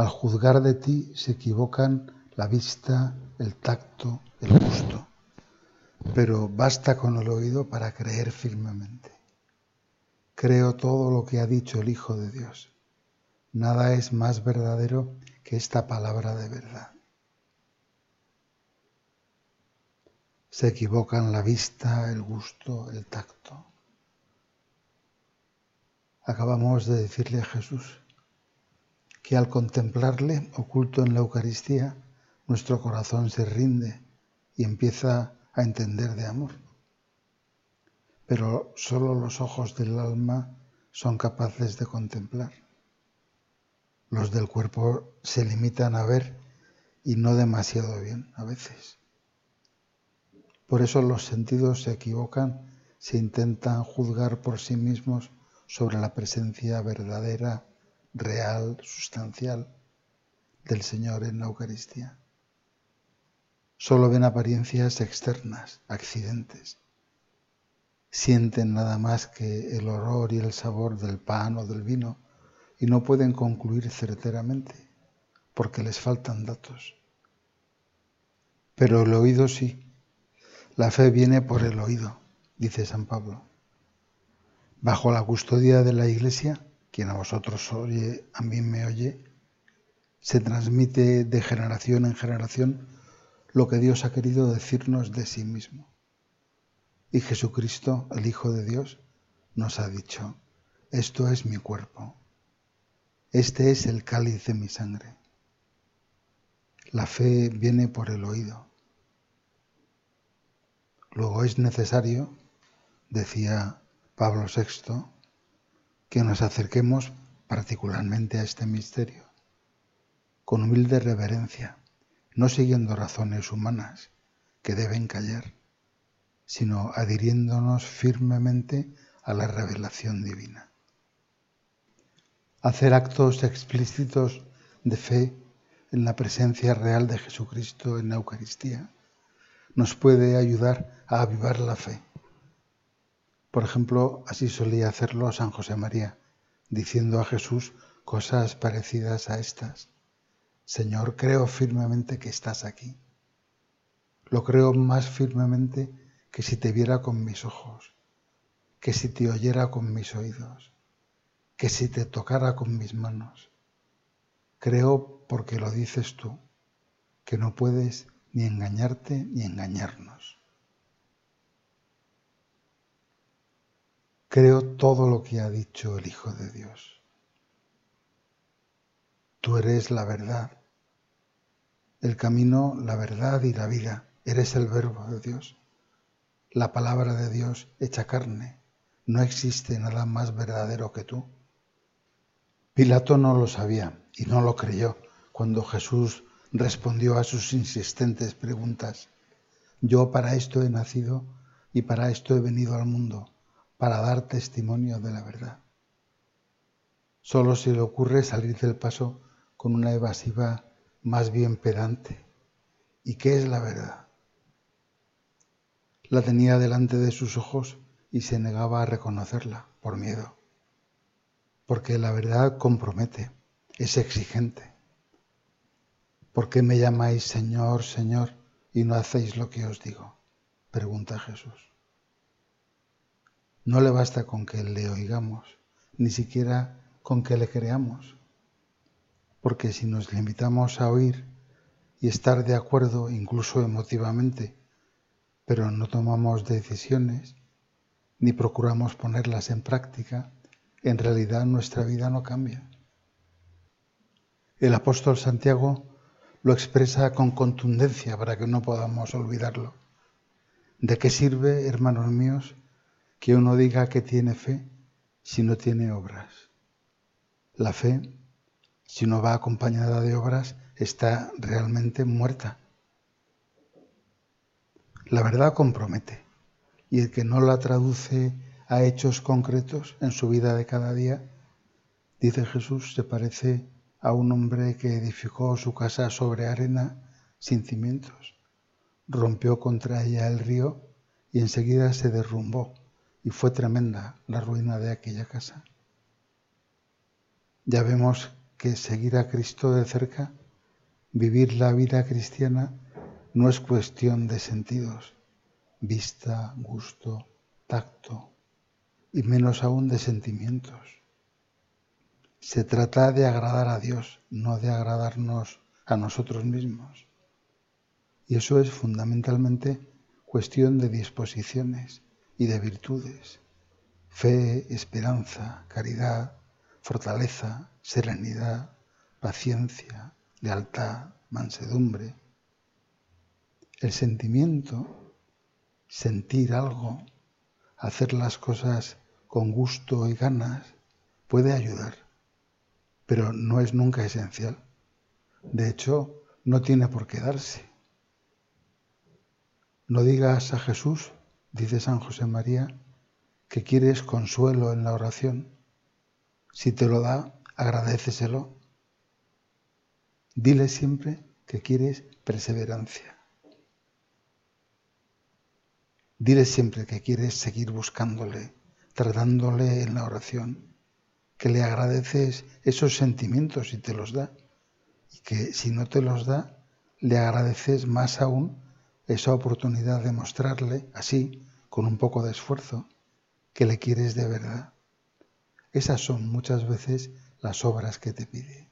Al juzgar de ti se equivocan la vista, el tacto, el gusto. Pero basta con el oído para creer firmemente. Creo todo lo que ha dicho el Hijo de Dios. Nada es más verdadero que esta palabra de verdad. Se equivocan la vista, el gusto, el tacto. Acabamos de decirle a Jesús que al contemplarle oculto en la Eucaristía, nuestro corazón se rinde y empieza a entender de amor. Pero solo los ojos del alma son capaces de contemplar. Los del cuerpo se limitan a ver y no demasiado bien a veces. Por eso los sentidos se equivocan, se intentan juzgar por sí mismos sobre la presencia verdadera, real, sustancial del Señor en la Eucaristía. Solo ven apariencias externas, accidentes. Sienten nada más que el olor y el sabor del pan o del vino y no pueden concluir certeramente porque les faltan datos. Pero el oído sí. La fe viene por el oído, dice San Pablo. Bajo la custodia de la Iglesia, quien a vosotros oye, a mí me oye, se transmite de generación en generación lo que Dios ha querido decirnos de sí mismo. Y Jesucristo, el Hijo de Dios, nos ha dicho, esto es mi cuerpo, este es el cáliz de mi sangre. La fe viene por el oído. Luego es necesario, decía Pablo VI, que nos acerquemos particularmente a este misterio, con humilde reverencia, no siguiendo razones humanas que deben callar, sino adhiriéndonos firmemente a la revelación divina. Hacer actos explícitos de fe en la presencia real de Jesucristo en la Eucaristía nos puede ayudar a avivar la fe. Por ejemplo, así solía hacerlo San José María, diciendo a Jesús cosas parecidas a estas. Señor, creo firmemente que estás aquí. Lo creo más firmemente que si te viera con mis ojos, que si te oyera con mis oídos que si te tocara con mis manos. Creo porque lo dices tú, que no puedes ni engañarte ni engañarnos. Creo todo lo que ha dicho el Hijo de Dios. Tú eres la verdad, el camino, la verdad y la vida. Eres el verbo de Dios, la palabra de Dios hecha carne. No existe nada más verdadero que tú. Pilato no lo sabía y no lo creyó cuando Jesús respondió a sus insistentes preguntas. Yo para esto he nacido y para esto he venido al mundo, para dar testimonio de la verdad. Solo se le ocurre salir del paso con una evasiva más bien pedante. ¿Y qué es la verdad? La tenía delante de sus ojos y se negaba a reconocerla por miedo porque la verdad compromete, es exigente. ¿Por qué me llamáis Señor, Señor y no hacéis lo que os digo? Pregunta Jesús. No le basta con que le oigamos, ni siquiera con que le creamos, porque si nos limitamos a oír y estar de acuerdo incluso emotivamente, pero no tomamos decisiones, ni procuramos ponerlas en práctica, en realidad nuestra vida no cambia. El apóstol Santiago lo expresa con contundencia para que no podamos olvidarlo. ¿De qué sirve, hermanos míos, que uno diga que tiene fe si no tiene obras? La fe, si no va acompañada de obras, está realmente muerta. La verdad compromete y el que no la traduce a hechos concretos en su vida de cada día, dice Jesús, se parece a un hombre que edificó su casa sobre arena sin cimientos. Rompió contra ella el río y enseguida se derrumbó y fue tremenda la ruina de aquella casa. Ya vemos que seguir a Cristo de cerca, vivir la vida cristiana, no es cuestión de sentidos, vista, gusto, tacto, y menos aún de sentimientos. Se trata de agradar a Dios, no de agradarnos a nosotros mismos. Y eso es fundamentalmente cuestión de disposiciones y de virtudes. Fe, esperanza, caridad, fortaleza, serenidad, paciencia, lealtad, mansedumbre. El sentimiento, sentir algo, hacer las cosas con gusto y ganas, puede ayudar, pero no es nunca esencial. De hecho, no tiene por qué darse. No digas a Jesús, dice San José María, que quieres consuelo en la oración. Si te lo da, agradeceselo. Dile siempre que quieres perseverancia. Dile siempre que quieres seguir buscándole, tratándole en la oración, que le agradeces esos sentimientos y te los da, y que si no te los da, le agradeces más aún esa oportunidad de mostrarle, así, con un poco de esfuerzo, que le quieres de verdad. Esas son muchas veces las obras que te pide.